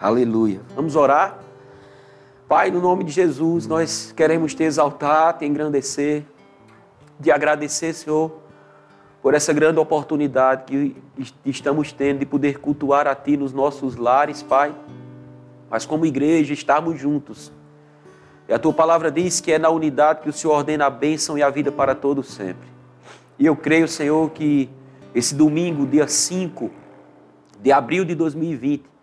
Aleluia. Vamos orar? Pai, no nome de Jesus, nós queremos te exaltar, te engrandecer, de agradecer, Senhor, por essa grande oportunidade que estamos tendo de poder cultuar a Ti nos nossos lares, Pai. Mas como igreja, estarmos juntos. E a Tua palavra diz que é na unidade que o Senhor ordena a bênção e a vida para todos sempre. E eu creio, Senhor, que esse domingo, dia 5 de abril de 2020,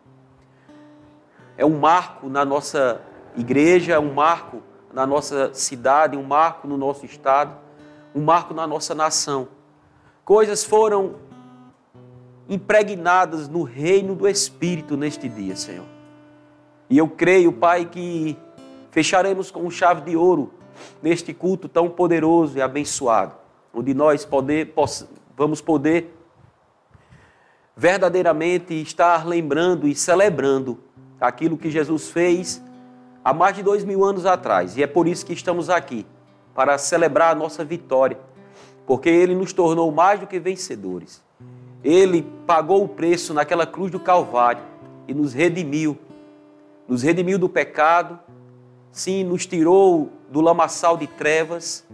é um marco na nossa igreja, é um marco na nossa cidade, um marco no nosso estado, um marco na nossa nação. Coisas foram impregnadas no reino do Espírito neste dia, Senhor. E eu creio, Pai, que fecharemos com chave de ouro neste culto tão poderoso e abençoado, onde nós poder, poss, vamos poder verdadeiramente estar lembrando e celebrando aquilo que Jesus fez há mais de dois mil anos atrás. E é por isso que estamos aqui, para celebrar a nossa vitória, porque Ele nos tornou mais do que vencedores. Ele pagou o preço naquela cruz do Calvário e nos redimiu. Nos redimiu do pecado, sim, nos tirou do lamaçal de trevas,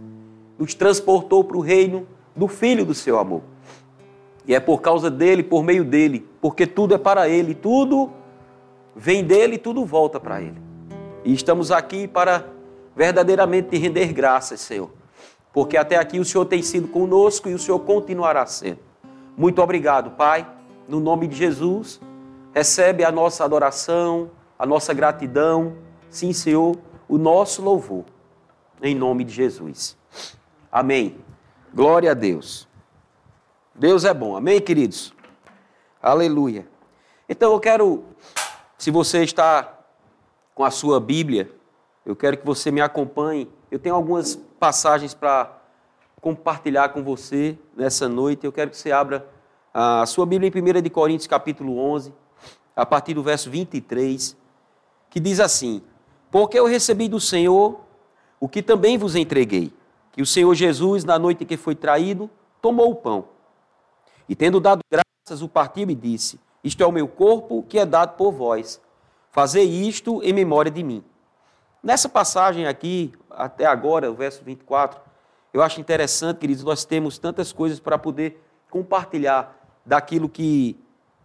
nos transportou para o reino do Filho do seu amor. E é por causa dele, por meio dele, porque tudo é para ele, tudo vem dele e tudo volta para ele. E estamos aqui para verdadeiramente te render graças, Senhor, porque até aqui o Senhor tem sido conosco e o Senhor continuará sendo. Muito obrigado, Pai, no nome de Jesus. Recebe a nossa adoração, a nossa gratidão, sim, Senhor, o nosso louvor, em nome de Jesus. Amém. Glória a Deus. Deus é bom, amém, queridos? Aleluia. Então eu quero se você está com a sua Bíblia, eu quero que você me acompanhe. Eu tenho algumas passagens para compartilhar com você nessa noite. Eu quero que você abra a sua Bíblia em 1 de Coríntios, capítulo 11, a partir do verso 23, que diz assim: Porque eu recebi do Senhor o que também vos entreguei, que o Senhor Jesus, na noite em que foi traído, tomou o pão. E tendo dado graças, o partiu e disse: isto é o meu corpo que é dado por vós. Fazei isto em memória de mim. Nessa passagem aqui, até agora, o verso 24, eu acho interessante, queridos, nós temos tantas coisas para poder compartilhar daquilo que,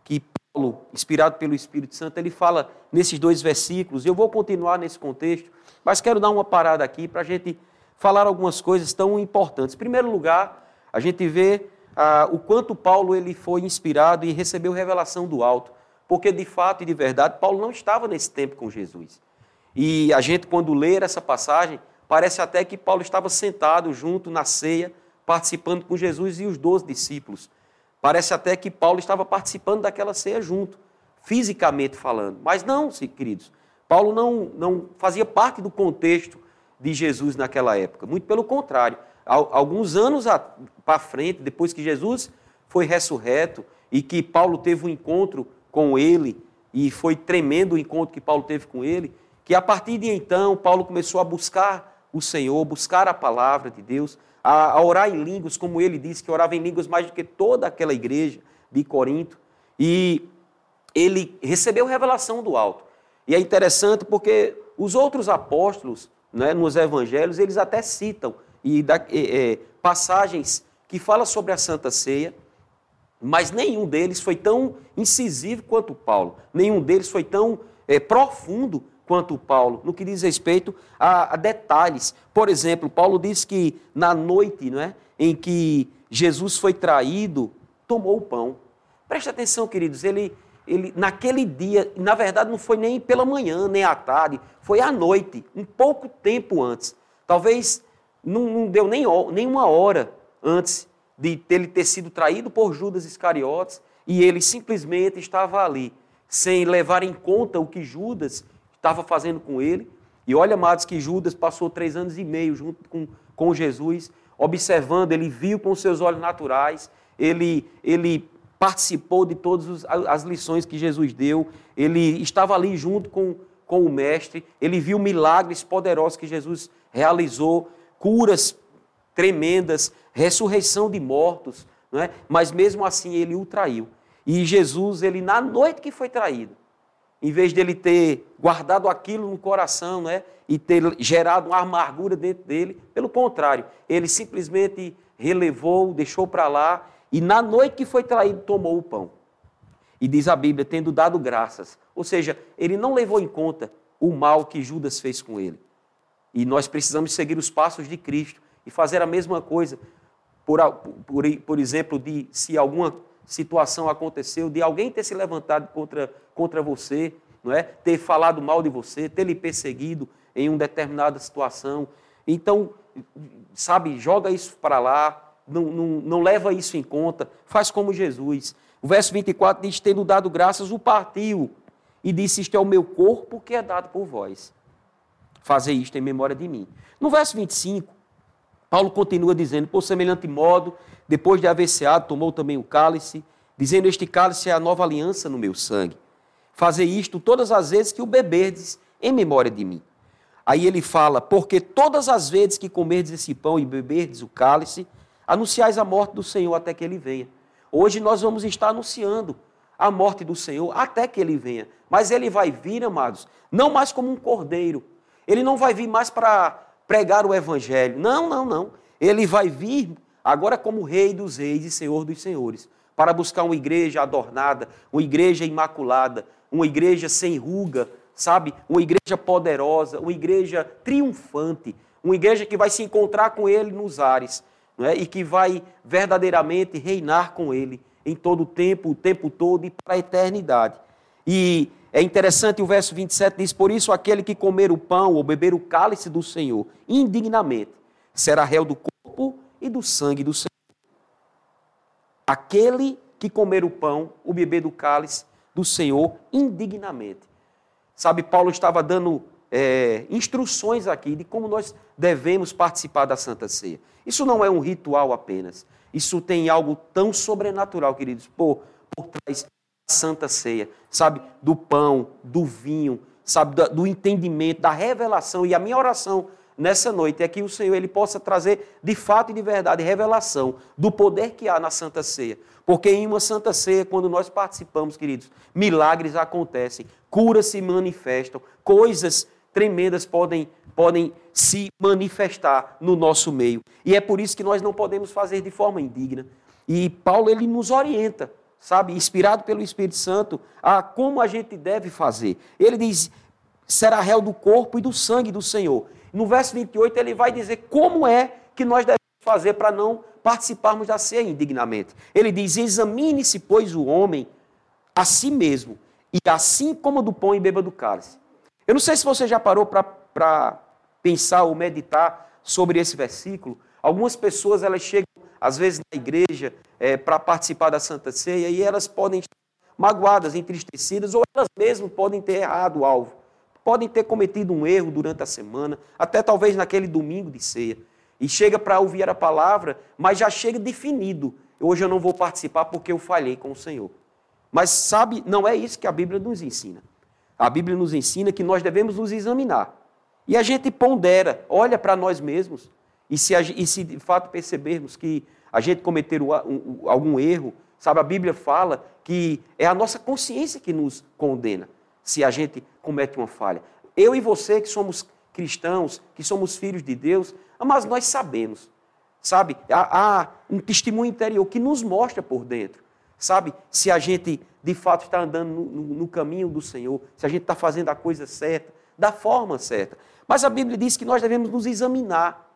que Paulo, inspirado pelo Espírito Santo, ele fala nesses dois versículos. Eu vou continuar nesse contexto, mas quero dar uma parada aqui para a gente falar algumas coisas tão importantes. Em primeiro lugar, a gente vê ah, o quanto Paulo ele foi inspirado e recebeu revelação do alto, porque de fato e de verdade Paulo não estava nesse tempo com Jesus. E a gente quando ler essa passagem, parece até que Paulo estava sentado junto na ceia, participando com Jesus e os doze discípulos. Parece até que Paulo estava participando daquela ceia junto, fisicamente falando. Mas não, queridos, Paulo não, não fazia parte do contexto de Jesus naquela época. Muito pelo contrário alguns anos para frente, depois que Jesus foi ressurreto e que Paulo teve um encontro com ele, e foi tremendo o encontro que Paulo teve com ele, que a partir de então Paulo começou a buscar o Senhor, buscar a palavra de Deus, a, a orar em línguas, como ele disse, que orava em línguas mais do que toda aquela igreja de Corinto, e ele recebeu revelação do alto. E é interessante porque os outros apóstolos, né, nos evangelhos, eles até citam e da, é, é, passagens que falam sobre a Santa Ceia, mas nenhum deles foi tão incisivo quanto Paulo, nenhum deles foi tão é, profundo quanto Paulo, no que diz respeito a, a, detalhes. Por exemplo, Paulo diz que na noite não é, em que Jesus foi traído, tomou o pão. Preste atenção, queridos, ele, ele naquele dia, na verdade não foi nem pela manhã, nem à tarde, foi à noite, um pouco tempo antes. Talvez não, não deu nem, nem uma hora antes de ele ter sido traído por Judas Iscariotes e ele simplesmente estava ali, sem levar em conta o que Judas estava fazendo com ele. E olha, amados, que Judas passou três anos e meio junto com, com Jesus, observando, ele viu com seus olhos naturais, ele, ele participou de todas as lições que Jesus deu, ele estava ali junto com, com o Mestre, ele viu milagres poderosos que Jesus realizou, curas tremendas, ressurreição de mortos, não é? mas mesmo assim ele o traiu. E Jesus, ele na noite que foi traído, em vez dele ter guardado aquilo no coração, né? E ter gerado uma amargura dentro dele, pelo contrário, ele simplesmente relevou, deixou para lá e na noite que foi traído tomou o pão. E diz a Bíblia, tendo dado graças. Ou seja, ele não levou em conta o mal que Judas fez com ele. E nós precisamos seguir os passos de Cristo e fazer a mesma coisa. Por, por, por exemplo, de se alguma situação aconteceu, de alguém ter se levantado contra, contra você, não é? ter falado mal de você, ter lhe perseguido em uma determinada situação. Então, sabe, joga isso para lá, não, não, não leva isso em conta, faz como Jesus. O verso 24 diz: Tendo dado graças, o partiu e disse: Isto é o meu corpo que é dado por vós. Fazer isto em memória de mim. No verso 25, Paulo continua dizendo: Por semelhante modo, depois de haver ceado, tomou também o cálice, dizendo: Este cálice é a nova aliança no meu sangue. Fazer isto todas as vezes que o beberdes em memória de mim. Aí ele fala: Porque todas as vezes que comerdes esse pão e beberdes o cálice, anunciais a morte do Senhor até que ele venha. Hoje nós vamos estar anunciando a morte do Senhor até que ele venha. Mas ele vai vir, amados, não mais como um cordeiro. Ele não vai vir mais para pregar o evangelho. Não, não, não. Ele vai vir agora como Rei dos Reis e Senhor dos Senhores, para buscar uma igreja adornada, uma igreja imaculada, uma igreja sem ruga, sabe? Uma igreja poderosa, uma igreja triunfante, uma igreja que vai se encontrar com Ele nos ares é? e que vai verdadeiramente reinar com Ele em todo o tempo, o tempo todo e para a eternidade. E é interessante o verso 27 diz: Por isso, aquele que comer o pão ou beber o cálice do Senhor indignamente será réu do corpo e do sangue do Senhor. Aquele que comer o pão, o beber do cálice do Senhor indignamente. Sabe, Paulo estava dando é, instruções aqui de como nós devemos participar da Santa Ceia. Isso não é um ritual apenas. Isso tem algo tão sobrenatural, queridos, por, por trás Santa Ceia, sabe? Do pão, do vinho, sabe? Do, entendimento, da revelação. E a minha oração nessa noite é que o Senhor ele possa trazer de fato e de verdade revelação do poder que há na Santa Ceia. Porque em uma Santa Ceia, quando nós participamos, queridos, milagres acontecem, curas se manifestam, coisas tremendas podem, podem se manifestar no nosso meio. E é por isso que nós não podemos fazer de forma indigna. E Paulo ele nos orienta, sabe, inspirado pelo Espírito Santo, a como a gente deve fazer. Ele diz: será réu do corpo e do sangue do Senhor. No verso 28 ele vai dizer como é que nós devemos fazer para não participarmos da ceia indignamente. Ele diz: examine-se, pois, o homem a si mesmo, e assim como do pão e beba do cálice. Eu não sei se você já parou para pensar ou meditar sobre esse versículo. Algumas pessoas elas chegam, às vezes, na igreja é, para participar da Santa Ceia e elas podem estar magoadas, entristecidas, ou elas mesmas podem ter errado o alvo. Podem ter cometido um erro durante a semana, até talvez naquele domingo de ceia. E chega para ouvir a palavra, mas já chega definido. Hoje eu não vou participar porque eu falhei com o Senhor. Mas sabe, não é isso que a Bíblia nos ensina. A Bíblia nos ensina que nós devemos nos examinar. E a gente pondera, olha para nós mesmos. E se, e se, de fato percebermos que a gente cometeu algum erro, sabe, a Bíblia fala que é a nossa consciência que nos condena se a gente comete uma falha. Eu e você que somos cristãos, que somos filhos de Deus, mas nós sabemos, sabe, há, há um testemunho interior que nos mostra por dentro, sabe, se a gente de fato está andando no, no, no caminho do Senhor, se a gente está fazendo a coisa certa, da forma certa. Mas a Bíblia diz que nós devemos nos examinar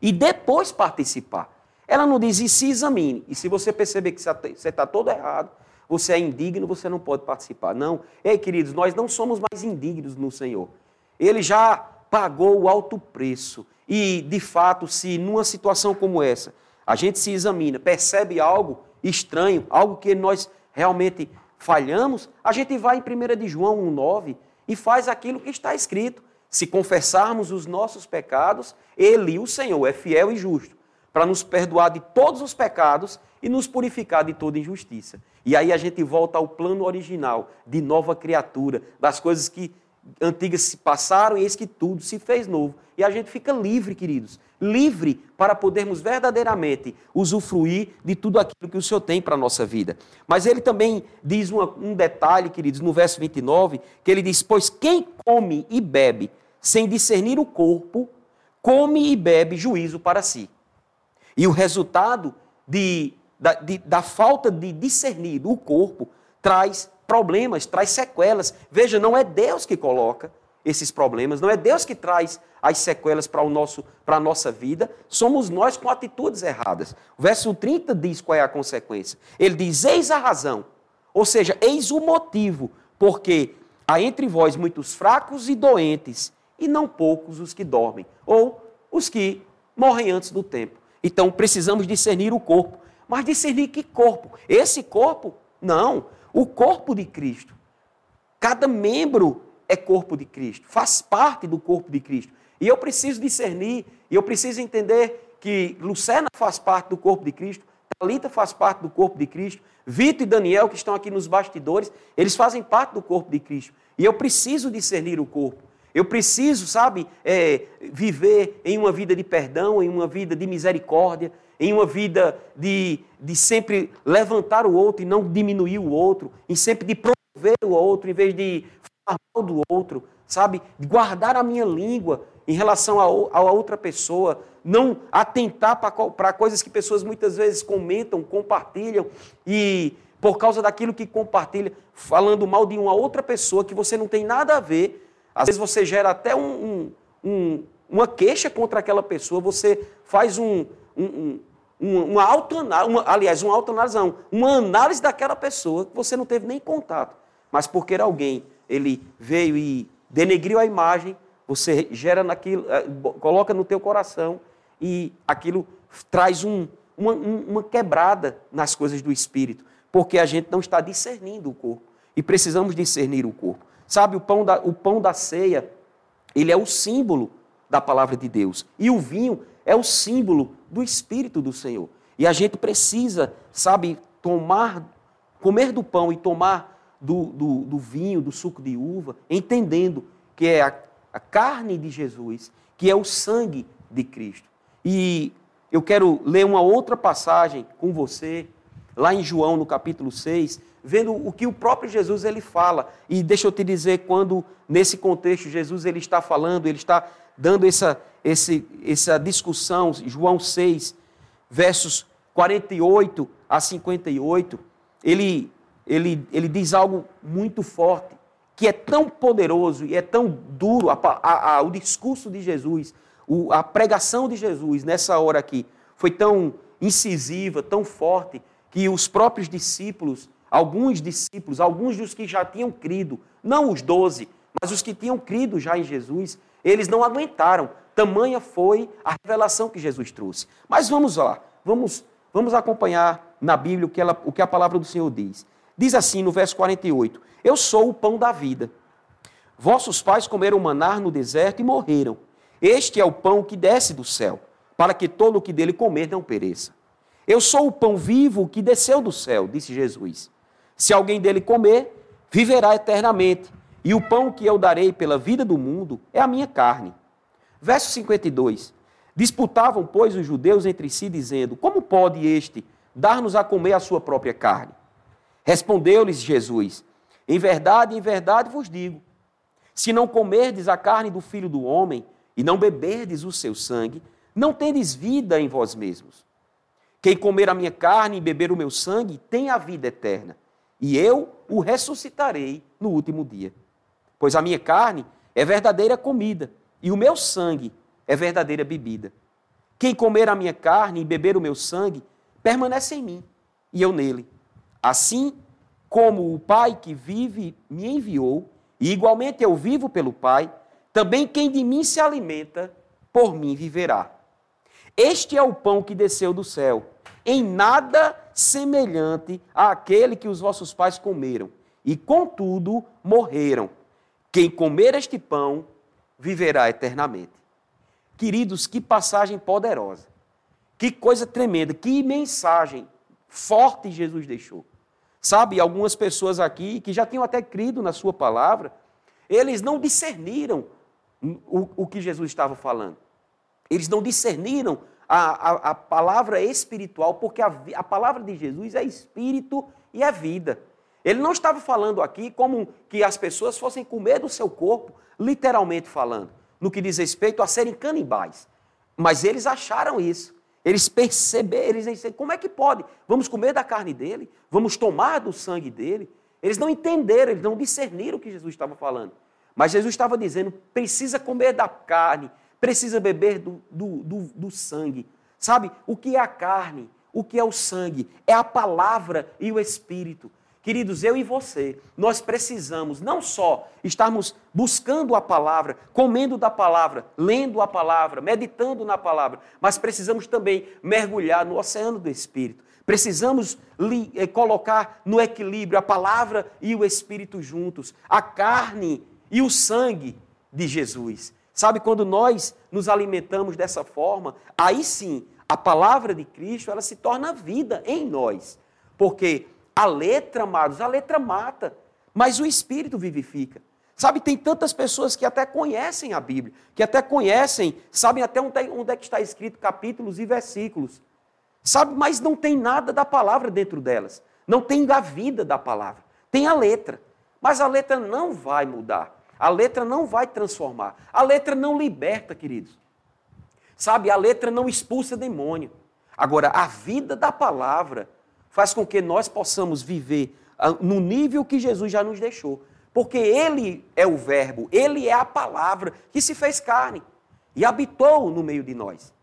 e depois participar. Ela não diz, e se examine. E se você perceber que você está todo errado, você é indigno, você não pode participar. Não. Ei, queridos, nós não somos mais indignos no Senhor. Ele já pagou o alto preço. E, de fato, se numa situação como essa, a gente se examina, percebe algo estranho, algo que nós realmente falhamos, a gente vai em 1 de João 1,9 e faz aquilo que está escrito. Se confessarmos os nossos pecados, Ele, o Senhor, é fiel e justo para nos perdoar de todos os pecados e nos purificar de toda injustiça. E aí a gente volta ao plano original de nova criatura, das coisas que antigas se passaram e eis que tudo se fez novo. E a gente fica livre, queridos, livre para podermos verdadeiramente usufruir de tudo aquilo que o Senhor tem para a nossa vida. Mas ele também diz uma, um detalhe, queridos, no verso 29, que ele diz: Pois quem come e bebe sem discernir o corpo, come e bebe juízo para si. E o resultado de, da, de, da falta de discernir o corpo traz problemas, traz sequelas. Veja, não é Deus que coloca esses problemas, não é Deus que traz as sequelas para a nossa vida, somos nós com atitudes erradas. O verso 30 diz qual é a consequência. Ele diz: Eis a razão, ou seja, eis o motivo, porque há entre vós muitos fracos e doentes, e não poucos os que dormem, ou os que morrem antes do tempo. Então precisamos discernir o corpo. Mas discernir que corpo? Esse corpo? Não. O corpo de Cristo. Cada membro é corpo de Cristo, faz parte do corpo de Cristo. E eu preciso discernir, e eu preciso entender que Lucena faz parte do corpo de Cristo, Talita faz parte do corpo de Cristo, Vitor e Daniel, que estão aqui nos bastidores, eles fazem parte do corpo de Cristo. E eu preciso discernir o corpo. Eu preciso, sabe, é, viver em uma vida de perdão, em uma vida de misericórdia, em uma vida de, de sempre levantar o outro e não diminuir o outro, em sempre de promover o outro em vez de falar mal do outro, sabe? De guardar a minha língua em relação a outra pessoa, não atentar para coisas que pessoas muitas vezes comentam, compartilham e por causa daquilo que compartilha, falando mal de uma outra pessoa que você não tem nada a ver, às vezes você gera até um, um, uma queixa contra aquela pessoa, você faz um, um, uma autoanálise, uma, aliás, uma autoanálise, não, uma análise daquela pessoa que você não teve nem contato. Mas porque alguém, ele veio e denegriu a imagem, você gera naquilo, eh, coloca no teu coração e aquilo traz um, uma, uma quebrada nas coisas do espírito, porque a gente não está discernindo o corpo e precisamos discernir o corpo. Sabe, o pão da, o pão da ceia, ele é o símbolo da palavra de Deus. E o vinho é o símbolo do Espírito do Senhor. E a gente precisa, sabe, tomar, comer do pão e tomar do, do, do vinho, do suco de uva, entendendo que é a, a carne de Jesus, que é o sangue de Cristo. E eu quero ler uma outra passagem com você, lá em João, no capítulo 6, vendo o que o próprio Jesus ele fala. E deixa eu te dizer, quando nesse contexto Jesus ele está falando, ele está dando essa, esse, essa discussão, João 6, versos 48 a 58, ele, ele, ele diz algo muito forte, que é tão poderoso e é tão duro, a, a, a, o discurso de Jesus, o, a pregação de Jesus nessa hora aqui, foi tão incisiva, tão forte, que os próprios discípulos Alguns discípulos, alguns dos que já tinham crido, não os doze, mas os que tinham crido já em Jesus, eles não aguentaram. Tamanha foi a revelação que Jesus trouxe. Mas vamos lá, vamos, vamos acompanhar na Bíblia o que, ela, o que a palavra do Senhor diz. Diz assim no verso 48: Eu sou o pão da vida. Vossos pais comeram manar no deserto e morreram. Este é o pão que desce do céu, para que todo o que dele comer não pereça. Eu sou o pão vivo que desceu do céu, disse Jesus. Se alguém dele comer, viverá eternamente. E o pão que eu darei pela vida do mundo é a minha carne. Verso 52. Disputavam, pois, os judeus entre si, dizendo: Como pode este dar-nos a comer a sua própria carne? Respondeu-lhes Jesus: Em verdade, em verdade vos digo: se não comerdes a carne do filho do homem e não beberdes o seu sangue, não tendes vida em vós mesmos. Quem comer a minha carne e beber o meu sangue tem a vida eterna e eu o ressuscitarei no último dia. Pois a minha carne é verdadeira comida, e o meu sangue é verdadeira bebida. Quem comer a minha carne e beber o meu sangue, permanece em mim, e eu nele. Assim como o Pai que vive me enviou, e igualmente eu vivo pelo Pai, também quem de mim se alimenta, por mim viverá. Este é o pão que desceu do céu em nada semelhante àquele que os vossos pais comeram, e contudo morreram. Quem comer este pão viverá eternamente. Queridos, que passagem poderosa. Que coisa tremenda, que mensagem forte Jesus deixou. Sabe, algumas pessoas aqui que já tinham até crido na sua palavra, eles não discerniram o, o que Jesus estava falando. Eles não discerniram a, a, a palavra espiritual, porque a, a palavra de Jesus é espírito e é vida. Ele não estava falando aqui como que as pessoas fossem comer do seu corpo, literalmente falando, no que diz respeito a serem canibais. Mas eles acharam isso. Eles perceberam, eles disseram, como é que pode? Vamos comer da carne dele? Vamos tomar do sangue dele? Eles não entenderam, eles não discerniram o que Jesus estava falando. Mas Jesus estava dizendo: precisa comer da carne, precisa beber do, do, do, do sangue. Sabe, o que é a carne? O que é o sangue? É a palavra e o espírito. Queridos, eu e você, nós precisamos não só estarmos buscando a palavra, comendo da palavra, lendo a palavra, meditando na palavra, mas precisamos também mergulhar no oceano do Espírito. Precisamos eh, colocar no equilíbrio a palavra e o Espírito juntos, a carne e o sangue de Jesus. Sabe, quando nós nos alimentamos dessa forma, aí sim, a palavra de Cristo, ela se torna vida em nós. Porque a letra, amados, a letra mata, mas o Espírito vivifica. Sabe, tem tantas pessoas que até conhecem a Bíblia, que até conhecem, sabem até onde é que está escrito capítulos e versículos. Sabe, mas não tem nada da palavra dentro delas. Não tem a vida da palavra. Tem a letra. Mas a letra não vai mudar. A letra não vai transformar. A letra não liberta, queridos. Sabe, a letra não expulsa demônio. Agora, a vida da palavra faz com que nós possamos viver ah, no nível que Jesus já nos deixou. Porque Ele é o Verbo, Ele é a palavra que se fez carne e habitou no meio de nós.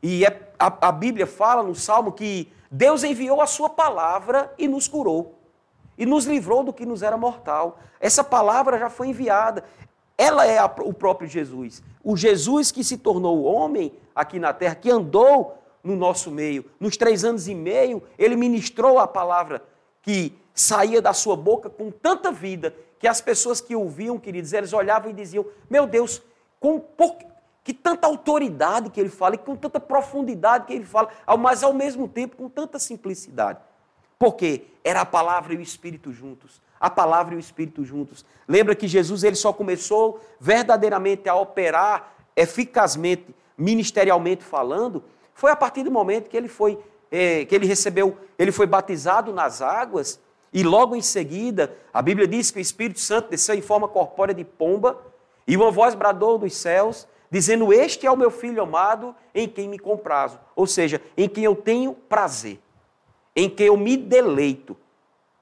E é, a, a Bíblia fala no Salmo que Deus enviou a Sua palavra e nos curou. E nos livrou do que nos era mortal. Essa palavra já foi enviada. Ela é a, o próprio Jesus. O Jesus que se tornou homem aqui na terra, que andou no nosso meio. Nos três anos e meio, ele ministrou a palavra que saía da sua boca com tanta vida que as pessoas que ouviam, queridos, eles olhavam e diziam: Meu Deus, com por, que tanta autoridade que ele fala, e com tanta profundidade que ele fala, mas ao mesmo tempo com tanta simplicidade. Porque era a palavra e o Espírito juntos. A palavra e o Espírito juntos. Lembra que Jesus ele só começou verdadeiramente a operar eficazmente, ministerialmente falando, foi a partir do momento que ele foi, é, que ele recebeu, ele foi batizado nas águas, e logo em seguida, a Bíblia diz que o Espírito Santo desceu em forma corpórea de pomba, e uma voz bradou dos céus, dizendo: Este é o meu filho amado, em quem me comprazo. Ou seja, em quem eu tenho prazer em quem eu me deleito,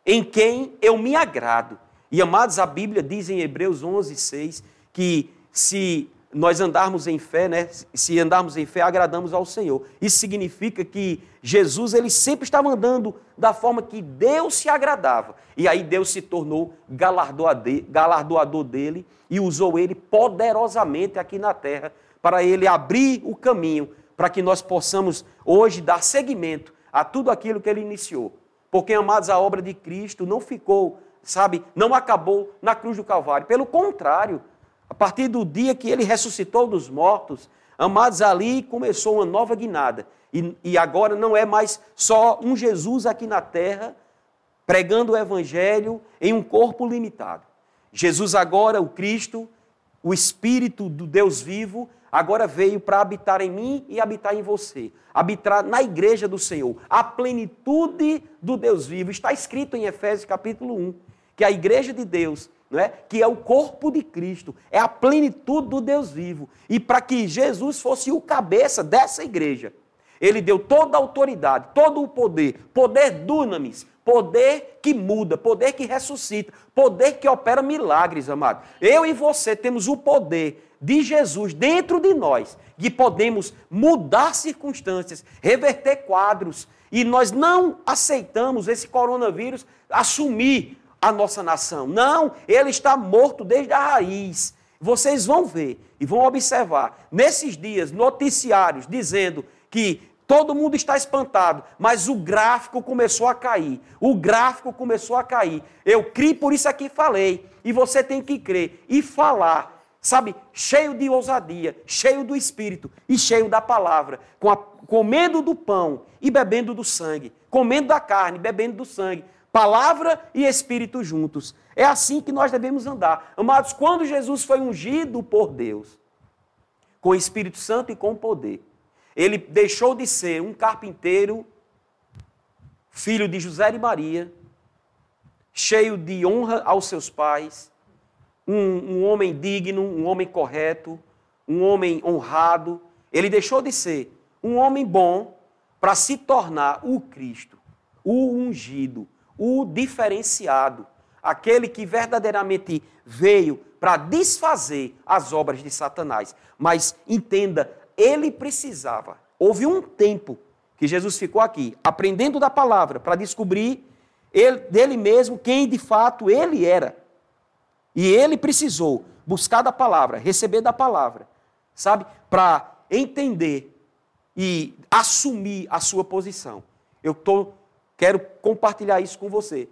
em quem eu me agrado. E amados, a Bíblia diz em Hebreus 11, 6 que se nós andarmos em fé, né? Se andarmos em fé, agradamos ao Senhor. Isso significa que Jesus ele sempre estava andando da forma que Deus se agradava. E aí Deus se tornou galardoador dele e usou ele poderosamente aqui na terra para ele abrir o caminho para que nós possamos hoje dar seguimento a tudo aquilo que ele iniciou. Porque, amados, a obra de Cristo não ficou, sabe, não acabou na cruz do Calvário. Pelo contrário, a partir do dia que ele ressuscitou dos mortos, amados, ali começou uma nova guinada. E, e agora não é mais só um Jesus aqui na terra pregando o evangelho em um corpo limitado. Jesus agora, o Cristo, o Espírito do Deus vivo, agora veio para habitar em mim e habitar em você. Habitar na igreja do Senhor. A plenitude do Deus vivo. Está escrito em Efésios capítulo 1 que a igreja de Deus, não é? que é o corpo de Cristo, é a plenitude do Deus vivo. E para que Jesus fosse o cabeça dessa igreja, ele deu toda a autoridade, todo o poder, poder dunamis, poder que muda, poder que ressuscita, poder que opera milagres, amado. Eu e você temos o poder de Jesus dentro de nós, que podemos mudar circunstâncias, reverter quadros, e nós não aceitamos esse coronavírus assumir a nossa nação. Não, ele está morto desde a raiz. Vocês vão ver e vão observar nesses dias noticiários dizendo que todo mundo está espantado, mas o gráfico começou a cair. O gráfico começou a cair. Eu criei, por isso aqui falei. E você tem que crer e falar sabe, cheio de ousadia, cheio do Espírito e cheio da palavra, com a, comendo do pão e bebendo do sangue, comendo da carne, bebendo do sangue, Palavra e Espírito juntos. É assim que nós devemos andar. Amados, quando Jesus foi ungido por Deus, com o Espírito Santo e com poder, ele deixou de ser um carpinteiro, filho de José e Maria, cheio de honra aos seus pais, um, um homem digno, um homem correto, um homem honrado. Ele deixou de ser um homem bom para se tornar o Cristo, o ungido, o diferenciado, aquele que verdadeiramente veio para desfazer as obras de Satanás. Mas entenda, ele precisava. Houve um tempo que Jesus ficou aqui, aprendendo da palavra, para descobrir ele, dele mesmo quem de fato ele era. E ele precisou buscar da palavra, receber da palavra, sabe? Para entender e assumir a sua posição. Eu tô, quero compartilhar isso com você.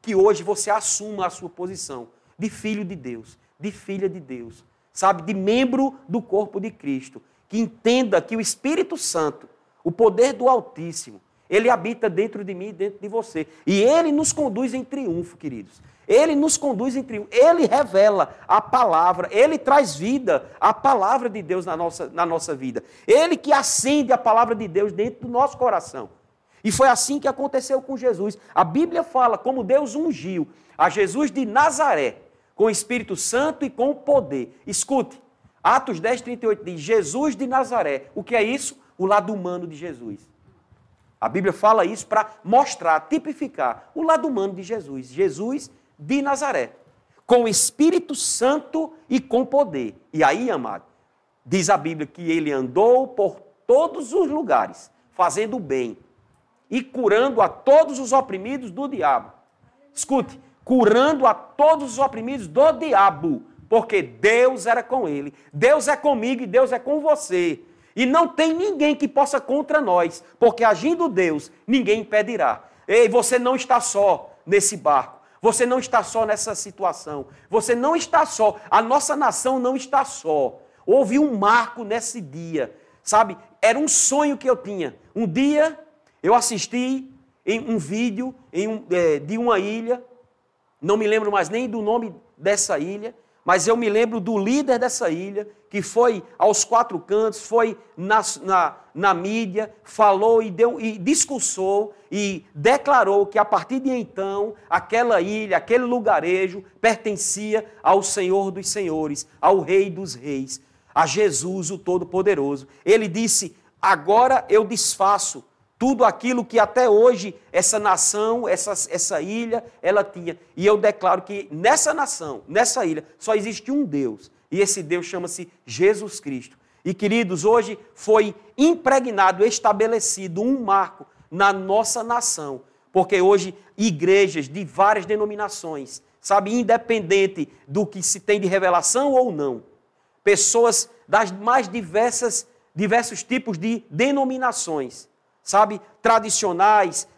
Que hoje você assuma a sua posição de filho de Deus, de filha de Deus, sabe? De membro do corpo de Cristo. Que entenda que o Espírito Santo, o poder do Altíssimo, ele habita dentro de mim e dentro de você. E ele nos conduz em triunfo, queridos. Ele nos conduz em triunfo, ele revela a palavra, ele traz vida à palavra de Deus na nossa, na nossa vida. Ele que acende a palavra de Deus dentro do nosso coração. E foi assim que aconteceu com Jesus. A Bíblia fala como Deus ungiu a Jesus de Nazaré com o Espírito Santo e com o poder. Escute, Atos 10, 38 diz: Jesus de Nazaré. O que é isso? O lado humano de Jesus. A Bíblia fala isso para mostrar, tipificar o lado humano de Jesus. Jesus de Nazaré, com o Espírito Santo e com poder. E aí, amado, diz a Bíblia que ele andou por todos os lugares, fazendo o bem e curando a todos os oprimidos do diabo. Escute, curando a todos os oprimidos do diabo, porque Deus era com ele. Deus é comigo e Deus é com você. E não tem ninguém que possa contra nós, porque agindo Deus, ninguém impedirá. Ei, você não está só nesse barco. Você não está só nessa situação. Você não está só. A nossa nação não está só. Houve um marco nesse dia. Sabe? Era um sonho que eu tinha. Um dia eu assisti em um vídeo em um, é, de uma ilha. Não me lembro mais nem do nome dessa ilha mas eu me lembro do líder dessa ilha, que foi aos quatro cantos, foi na, na, na mídia, falou e, deu, e discursou e declarou que a partir de então, aquela ilha, aquele lugarejo, pertencia ao Senhor dos Senhores, ao Rei dos Reis, a Jesus, o Todo-Poderoso. Ele disse: Agora eu desfaço tudo aquilo que até hoje essa nação, essa, essa ilha, ela tinha. E eu declaro que nessa nação, nessa ilha, só existe um Deus. E esse Deus chama-se Jesus Cristo. E queridos, hoje foi impregnado, estabelecido um marco na nossa nação. Porque hoje igrejas de várias denominações, sabe, independente do que se tem de revelação ou não, pessoas das mais diversas, diversos tipos de denominações, sabe, tradicionais,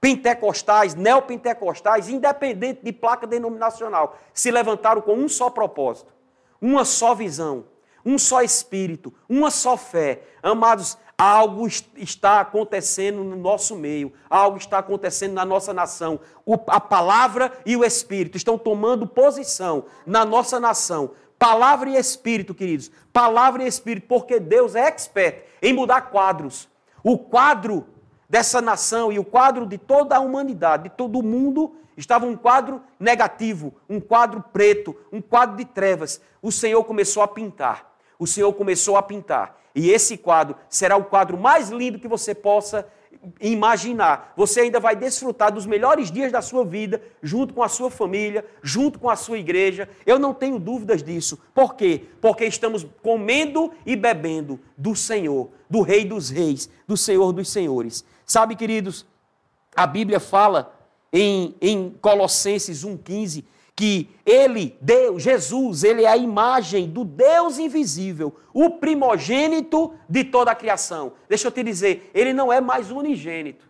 pentecostais, neopentecostais, independente de placa denominacional, se levantaram com um só propósito, uma só visão, um só espírito, uma só fé. Amados, algo está acontecendo no nosso meio, algo está acontecendo na nossa nação. O, a palavra e o espírito estão tomando posição na nossa nação. Palavra e espírito, queridos. Palavra e espírito, porque Deus é expert em mudar quadros. O quadro dessa nação e o quadro de toda a humanidade, de todo o mundo, estava um quadro negativo, um quadro preto, um quadro de trevas. O Senhor começou a pintar. O Senhor começou a pintar. E esse quadro será o quadro mais lindo que você possa imaginar. Você ainda vai desfrutar dos melhores dias da sua vida, junto com a sua família, junto com a sua igreja. Eu não tenho dúvidas disso. Por quê? Porque estamos comendo e bebendo do Senhor, do Rei dos Reis, do Senhor dos Senhores. Sabe, queridos, a Bíblia fala em, em Colossenses 1,15 que ele, Deus, Jesus, ele é a imagem do Deus invisível, o primogênito de toda a criação. Deixa eu te dizer, ele não é mais unigênito.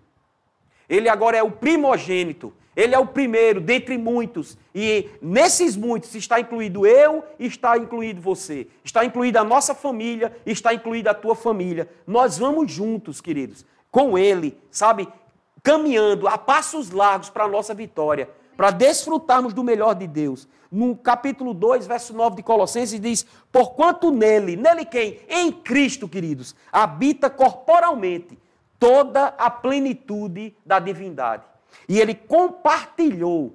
Ele agora é o primogênito. Ele é o primeiro dentre muitos. E nesses muitos está incluído eu está incluído você. Está incluída a nossa família está incluída a tua família. Nós vamos juntos, queridos, com ele, sabe? caminhando a passos largos para a nossa vitória, para desfrutarmos do melhor de Deus. No capítulo 2, verso 9 de Colossenses, diz: Porquanto nele, nele quem? Em Cristo, queridos, habita corporalmente toda a plenitude da divindade. E ele compartilhou,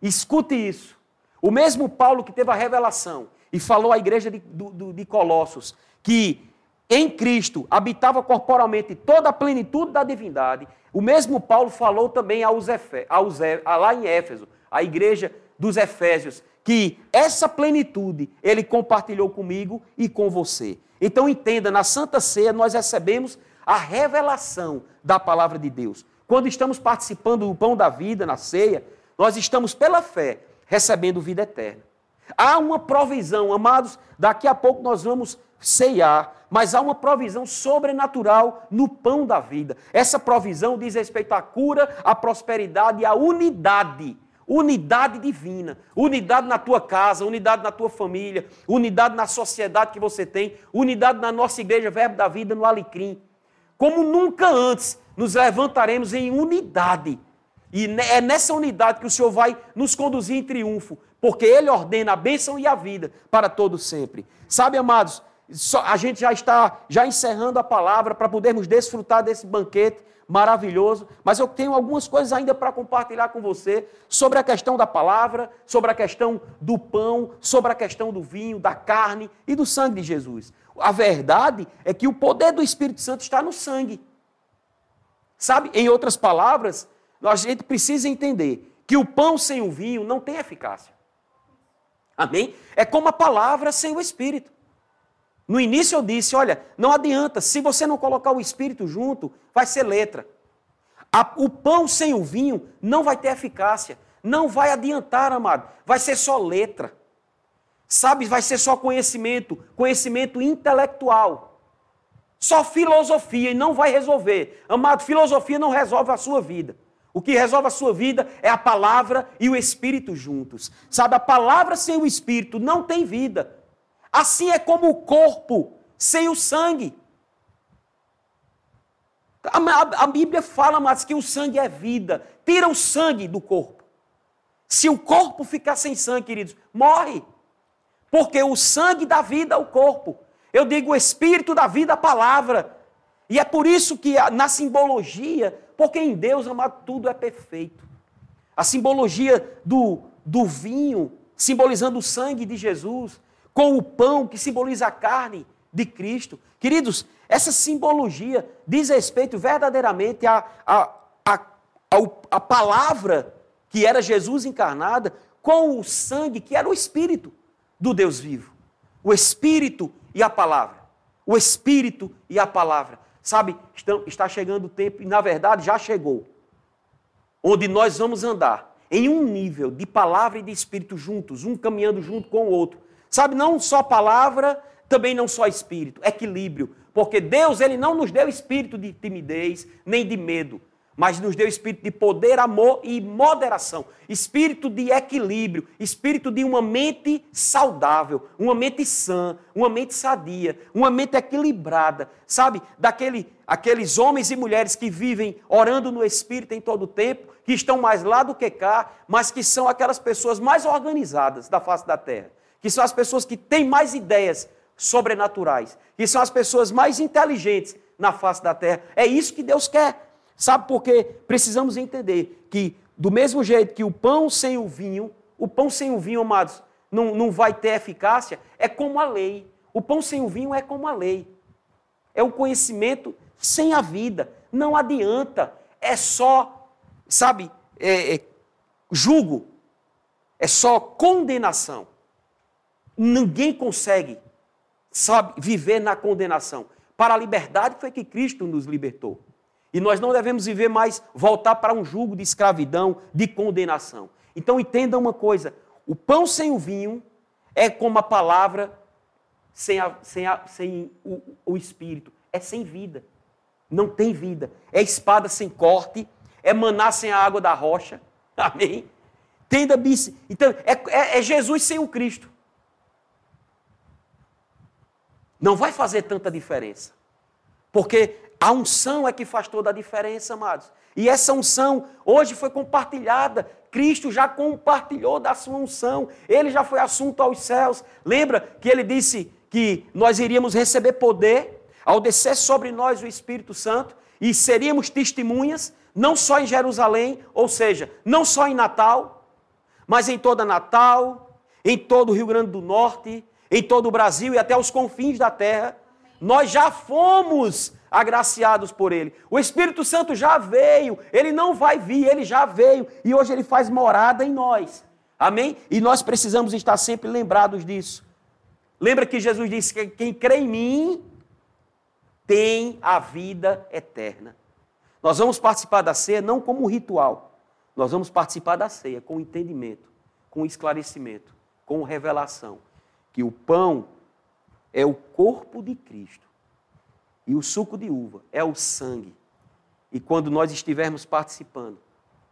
escute isso, o mesmo Paulo que teve a revelação e falou à igreja de, de, de Colossos que em Cristo habitava corporalmente toda a plenitude da divindade, o mesmo Paulo falou também aos Efe, aos, lá em Éfeso, a igreja dos Efésios, que essa plenitude ele compartilhou comigo e com você. Então entenda, na Santa Ceia nós recebemos a revelação da palavra de Deus. Quando estamos participando do pão da vida na ceia, nós estamos pela fé recebendo vida eterna. Há uma provisão, amados, daqui a pouco nós vamos ceiar, mas há uma provisão sobrenatural no pão da vida. Essa provisão diz respeito à cura, à prosperidade e à unidade. Unidade divina, unidade na tua casa, unidade na tua família, unidade na sociedade que você tem, unidade na nossa igreja, Verbo da Vida, no Alecrim. Como nunca antes, nos levantaremos em unidade. E é nessa unidade que o Senhor vai nos conduzir em triunfo, porque Ele ordena a bênção e a vida para todos sempre. Sabe, amados, a gente já está já encerrando a palavra para podermos desfrutar desse banquete maravilhoso, mas eu tenho algumas coisas ainda para compartilhar com você sobre a questão da palavra, sobre a questão do pão, sobre a questão do vinho, da carne e do sangue de Jesus. A verdade é que o poder do Espírito Santo está no sangue. Sabe, em outras palavras, a gente precisa entender que o pão sem o vinho não tem eficácia. Amém? É como a palavra sem o Espírito. No início eu disse: olha, não adianta, se você não colocar o Espírito junto, vai ser letra. A, o pão sem o vinho não vai ter eficácia. Não vai adiantar, amado. Vai ser só letra. Sabe, vai ser só conhecimento, conhecimento intelectual. Só filosofia e não vai resolver. Amado, filosofia não resolve a sua vida. O que resolve a sua vida é a palavra e o Espírito juntos. Sabe, a palavra sem o Espírito não tem vida. Assim é como o corpo sem o sangue. A, a, a Bíblia fala, mas que o sangue é vida. Tira o sangue do corpo. Se o corpo ficar sem sangue, queridos, morre. Porque o sangue dá vida ao corpo. Eu digo o espírito da vida, a palavra. E é por isso que na simbologia porque em Deus, amado, tudo é perfeito. A simbologia do, do vinho, simbolizando o sangue de Jesus, com o pão, que simboliza a carne de Cristo. Queridos, essa simbologia diz respeito verdadeiramente à, à, à, à palavra que era Jesus encarnada, com o sangue que era o Espírito do Deus vivo. O Espírito e a palavra. O Espírito e a palavra. Sabe, está chegando o tempo, e na verdade já chegou, onde nós vamos andar em um nível de palavra e de espírito juntos, um caminhando junto com o outro. Sabe, não só palavra, também não só espírito, equilíbrio. Porque Deus, Ele não nos deu espírito de timidez, nem de medo, mas nos deu espírito de poder, amor e moderação, espírito de equilíbrio, espírito de uma mente saudável, uma mente sã, uma mente sadia, uma mente equilibrada, sabe? Daquele, aqueles homens e mulheres que vivem orando no espírito em todo o tempo, que estão mais lá do que cá, mas que são aquelas pessoas mais organizadas da face da terra, que são as pessoas que têm mais ideias sobrenaturais, que são as pessoas mais inteligentes na face da terra. É isso que Deus quer. Sabe por quê? Precisamos entender que, do mesmo jeito que o pão sem o vinho, o pão sem o vinho, amados, não, não vai ter eficácia, é como a lei. O pão sem o vinho é como a lei. É o conhecimento sem a vida. Não adianta. É só, sabe, é, é, julgo. É só condenação. Ninguém consegue, sabe, viver na condenação. Para a liberdade foi que Cristo nos libertou. E nós não devemos viver mais, voltar para um jugo de escravidão, de condenação. Então entenda uma coisa: o pão sem o vinho é como a palavra sem, a, sem, a, sem o, o espírito. É sem vida. Não tem vida. É espada sem corte. É maná sem a água da rocha. Amém? Tenda bis. Então, é, é, é Jesus sem o Cristo. Não vai fazer tanta diferença. Porque A unção é que faz toda a diferença, amados. E essa unção hoje foi compartilhada. Cristo já compartilhou da sua unção. Ele já foi assunto aos céus. Lembra que ele disse que nós iríamos receber poder ao descer sobre nós o Espírito Santo e seríamos testemunhas, não só em Jerusalém, ou seja, não só em Natal, mas em toda Natal, em todo o Rio Grande do Norte, em todo o Brasil e até os confins da terra. Nós já fomos agraciados por Ele. O Espírito Santo já veio, ele não vai vir, ele já veio e hoje ele faz morada em nós. Amém? E nós precisamos estar sempre lembrados disso. Lembra que Jesus disse que quem crê em mim tem a vida eterna. Nós vamos participar da ceia não como um ritual, nós vamos participar da ceia com entendimento, com esclarecimento, com revelação. Que o pão é o corpo de Cristo e o suco de uva é o sangue. E quando nós estivermos participando,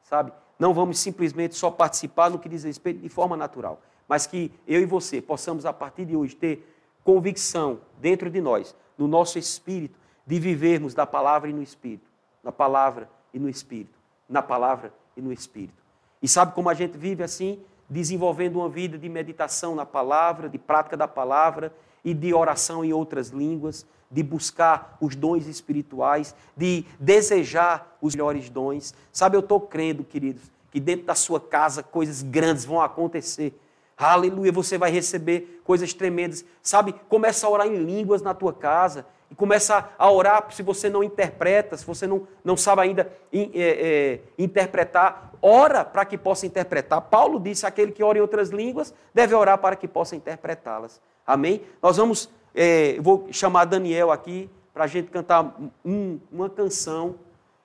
sabe, não vamos simplesmente só participar no que diz respeito de forma natural, mas que eu e você possamos, a partir de hoje, ter convicção dentro de nós, no nosso espírito, de vivermos da palavra e no espírito, na palavra e no espírito, na palavra e no espírito. E sabe como a gente vive assim? Desenvolvendo uma vida de meditação na palavra, de prática da palavra e de oração em outras línguas, de buscar os dons espirituais, de desejar os melhores dons. Sabe, eu estou crendo, queridos, que dentro da sua casa coisas grandes vão acontecer. Aleluia, você vai receber coisas tremendas. Sabe, começa a orar em línguas na tua casa. E começa a orar se você não interpreta, se você não, não sabe ainda é, é, interpretar. Ora para que possa interpretar. Paulo disse: aquele que ora em outras línguas deve orar para que possa interpretá-las. Amém? Nós vamos é, vou chamar Daniel aqui para a gente cantar um, uma canção.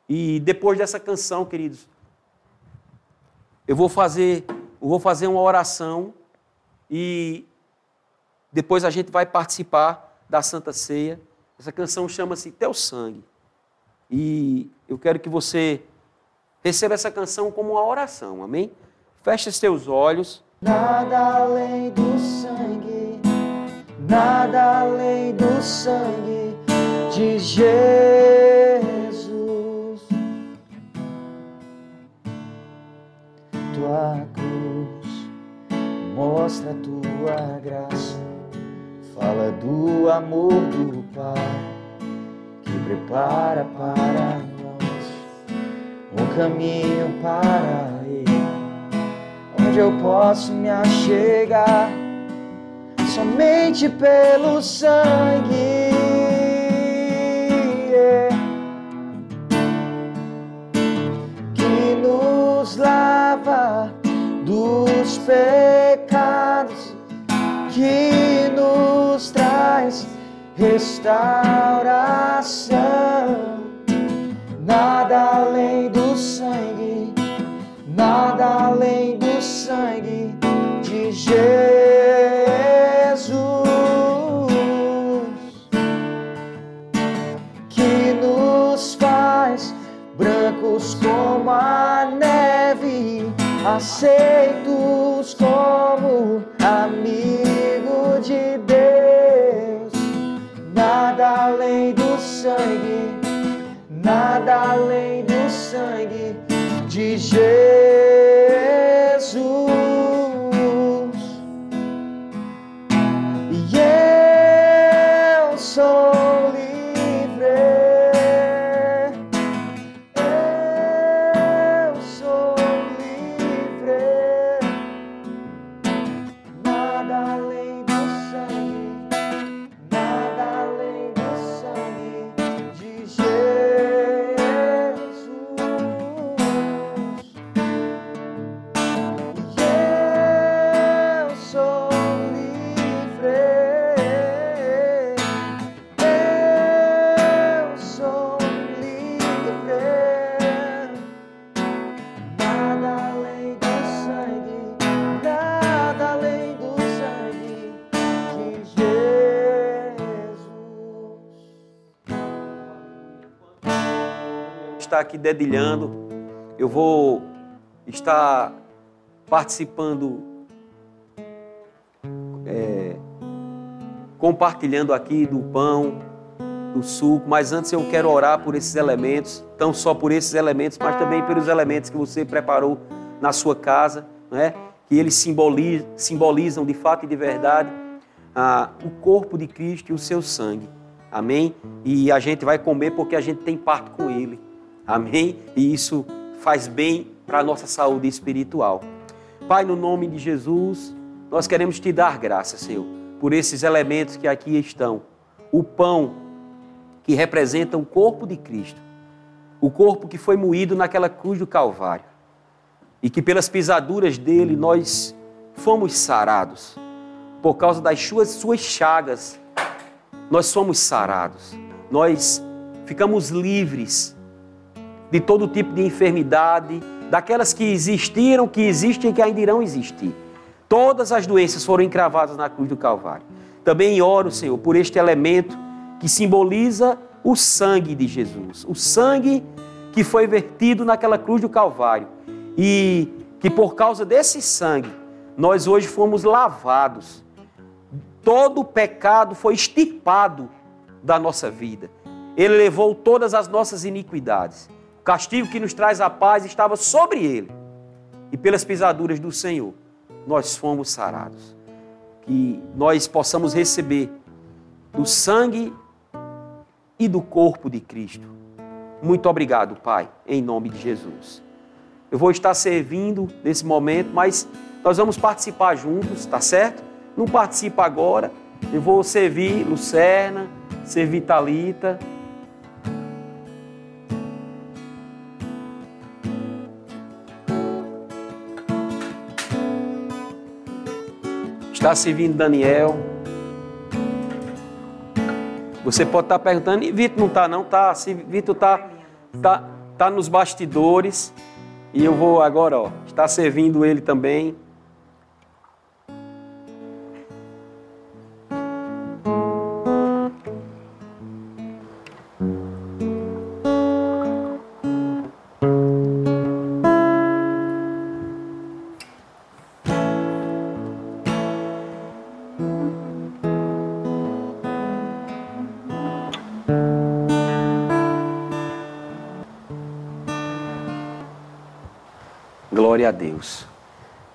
E depois dessa canção, queridos, eu vou fazer, eu vou fazer uma oração e depois a gente vai participar da Santa Ceia. Essa canção chama-se Teu Sangue. E eu quero que você receba essa canção como uma oração, amém? Feche seus olhos. Nada além do sangue nada além do sangue de Jesus. Tua cruz mostra tua graça, fala do amor do Pai que prepara para nós um caminho para Ele, onde eu posso me achegar somente pelo sangue. Restauração. Nada além do sangue, nada além do sangue de Jesus. brancos como a neve, aceitos de Jesus. Estar aqui dedilhando, eu vou estar participando, é, compartilhando aqui do pão do suco, mas antes eu quero orar por esses elementos, não só por esses elementos, mas também pelos elementos que você preparou na sua casa, né? que eles simbolizam, simbolizam de fato e de verdade ah, o corpo de Cristo e o seu sangue. Amém? E a gente vai comer porque a gente tem parte com Ele. Amém? E isso faz bem para a nossa saúde espiritual. Pai, no nome de Jesus, nós queremos te dar graças, Senhor, por esses elementos que aqui estão. O pão, que representa o corpo de Cristo, o corpo que foi moído naquela cruz do Calvário, e que pelas pisaduras dele nós fomos sarados, por causa das suas, suas chagas, nós somos sarados, nós ficamos livres de todo tipo de enfermidade, daquelas que existiram, que existem e que ainda irão existir. Todas as doenças foram encravadas na cruz do Calvário. Também oro, Senhor, por este elemento que simboliza o sangue de Jesus, o sangue que foi vertido naquela cruz do Calvário e que por causa desse sangue nós hoje fomos lavados. Todo o pecado foi extirpado da nossa vida. Ele levou todas as nossas iniquidades. Castigo que nos traz a paz estava sobre ele. E pelas pisaduras do Senhor, nós fomos sarados. Que nós possamos receber do sangue e do corpo de Cristo. Muito obrigado, Pai, em nome de Jesus. Eu vou estar servindo nesse momento, mas nós vamos participar juntos, tá certo? Não participa agora. Eu vou servir Lucerna, servir Talita. Está servindo Daniel. Você pode estar perguntando, e Vitor não está não? Tá, se Vitor está tá, tá nos bastidores. E eu vou agora, ó, estar servindo ele também. Glória a Deus.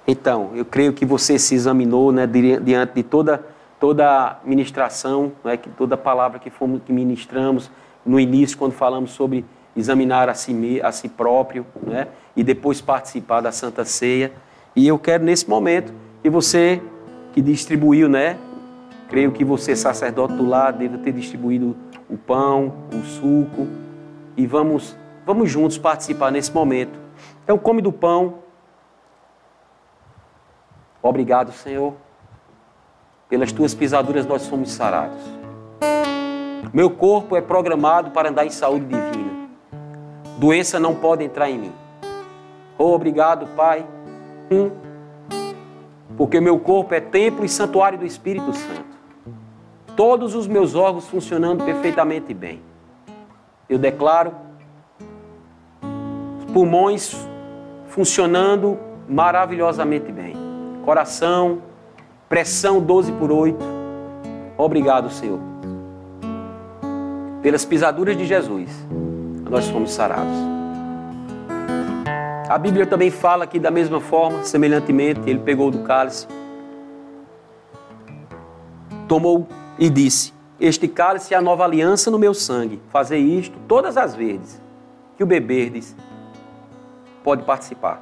Então, eu creio que você se examinou né, diante de toda toda ministração, né, que toda palavra que fomos que ministramos no início, quando falamos sobre examinar a si, a si próprio, né, e depois participar da Santa Ceia. E eu quero nesse momento que você que distribuiu, né, creio que você sacerdote do lado deve ter distribuído o pão, o suco, e vamos vamos juntos participar nesse momento então, come do pão. Obrigado, Senhor. Pelas tuas pisaduras nós somos sarados. Meu corpo é programado para andar em saúde divina. Doença não pode entrar em mim. Oh, obrigado, Pai. Hum. Porque meu corpo é templo e santuário do Espírito Santo. Todos os meus órgãos funcionando perfeitamente bem. Eu declaro pulmões funcionando maravilhosamente bem. Coração, pressão 12 por 8. Obrigado, Senhor. Pelas pisaduras de Jesus, nós fomos sarados. A Bíblia também fala que, da mesma forma, semelhantemente, ele pegou do cálice, tomou e disse: Este cálice é a nova aliança no meu sangue. Fazei isto todas as vezes que o beberdes pode participar.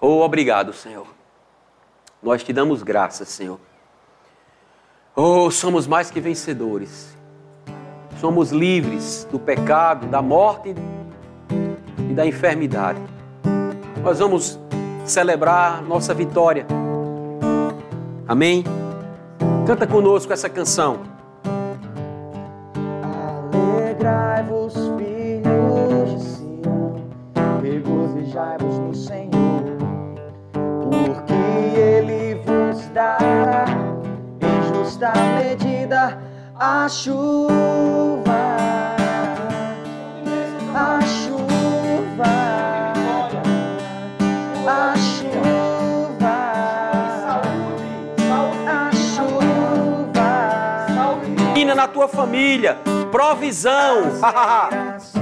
Oh, obrigado, Senhor. Nós te damos graças, Senhor. Oh, somos mais que vencedores. Somos livres do pecado, da morte e da enfermidade. Nós vamos celebrar nossa vitória. Amém? Canta conosco essa canção. Alegrai-vos, regozijai-vos no Senhor, porque Ele vos dará em justa medida a chuva. A chuva. A chuva. A chuva. na tua família, provisão.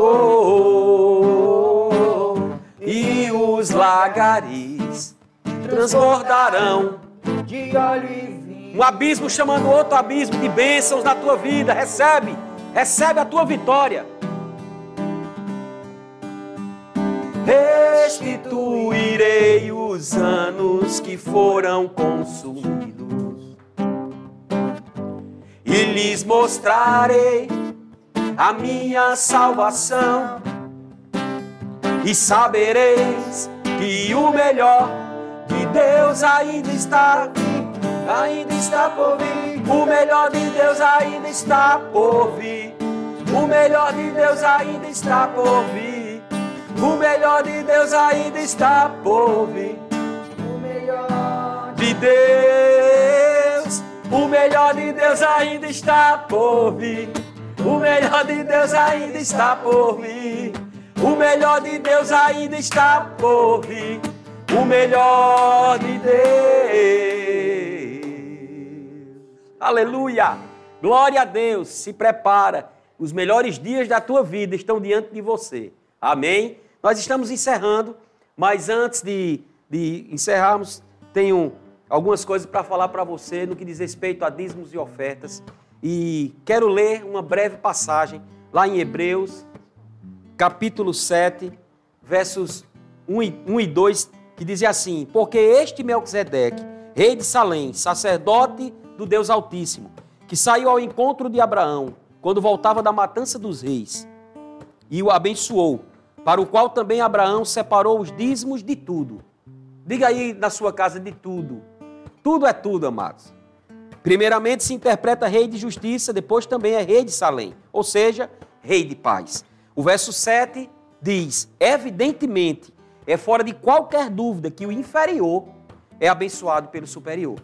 Oh, oh, oh, e os lagares transbordarão. De óleo e vinho. Um abismo chamando outro abismo de bênçãos na tua vida. Recebe, recebe a tua vitória. Restituirei os anos que foram consumidos e lhes mostrarei a minha salvação. E sabereis que o melhor de Deus ainda está, ainda está por vir. O melhor de Deus ainda está por vir. O melhor de Deus ainda está por vir. O melhor de Deus ainda está por vir. O melhor De Deus, o melhor de Deus ainda está por vir. O melhor de Deus ainda está por vir. O melhor de Deus ainda está por vir. O melhor de Deus. Aleluia! Glória a Deus. Se prepara. Os melhores dias da tua vida estão diante de você. Amém? Nós estamos encerrando, mas antes de, de encerrarmos, tenho algumas coisas para falar para você no que diz respeito a dízimos e ofertas. E quero ler uma breve passagem lá em Hebreus, capítulo 7, versos 1 e, 1 e 2, que dizia assim: Porque este Melquisedeque, rei de Salém, sacerdote do Deus Altíssimo, que saiu ao encontro de Abraão quando voltava da matança dos reis, e o abençoou, para o qual também Abraão separou os dízimos de tudo. Diga aí na sua casa de tudo. Tudo é tudo, amados. Primeiramente se interpreta rei de justiça, depois também é rei de Salém, ou seja, rei de paz. O verso 7 diz: Evidentemente, é fora de qualquer dúvida que o inferior é abençoado pelo superior.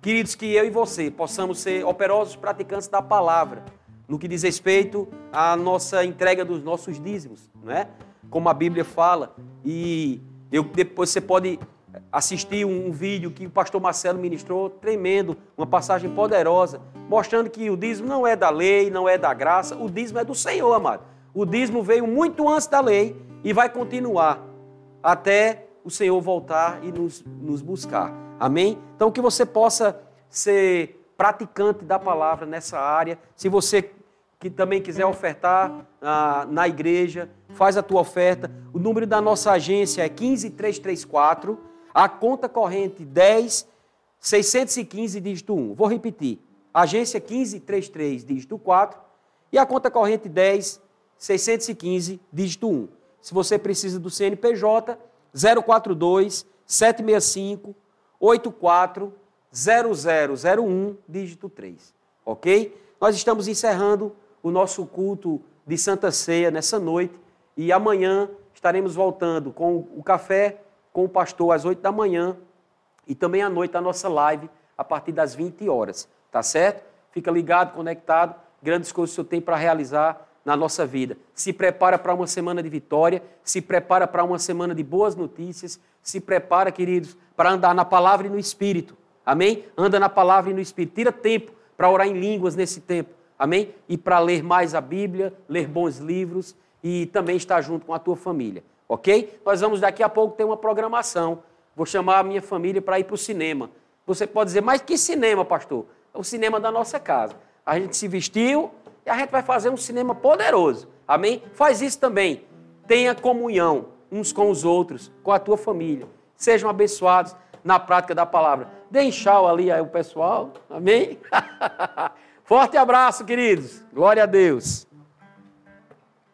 Queridos, que eu e você possamos ser operosos praticantes da palavra, no que diz respeito à nossa entrega dos nossos dízimos, não é? Como a Bíblia fala. E eu, depois você pode assistir um, um vídeo que o pastor Marcelo ministrou, tremendo, uma passagem poderosa, mostrando que o dízimo não é da lei, não é da graça, o dízimo é do Senhor, amado. O dízimo veio muito antes da lei e vai continuar até o Senhor voltar e nos, nos buscar. Amém? Então, que você possa ser praticante da palavra nessa área. Se você que também quiser ofertar ah, na igreja, faz a tua oferta. O número da nossa agência é 15334, a conta corrente 10 615 dígito 1. Vou repetir. Agência 1533 dígito 4 e a conta corrente 10 615 dígito 1. Se você precisa do CNPJ 042 765 840001 dígito 3. OK? Nós estamos encerrando o nosso culto de Santa Ceia nessa noite e amanhã estaremos voltando com o café com o pastor às 8 da manhã e também à noite a nossa live a partir das 20 horas, tá certo? Fica ligado, conectado, grandes coisas que o Senhor tem para realizar na nossa vida. Se prepara para uma semana de vitória, se prepara para uma semana de boas notícias, se prepara, queridos, para andar na palavra e no espírito. Amém? Anda na palavra e no espírito. Tira tempo para orar em línguas nesse tempo. Amém? E para ler mais a Bíblia, ler bons livros e também estar junto com a tua família. Ok? Nós vamos daqui a pouco ter uma programação. Vou chamar a minha família para ir para o cinema. Você pode dizer, mas que cinema, pastor? É o cinema da nossa casa. A gente se vestiu e a gente vai fazer um cinema poderoso. Amém? Faz isso também. Tenha comunhão uns com os outros, com a tua família. Sejam abençoados na prática da palavra. Deem tchau ali aí o pessoal. Amém? Forte abraço, queridos. Glória a Deus.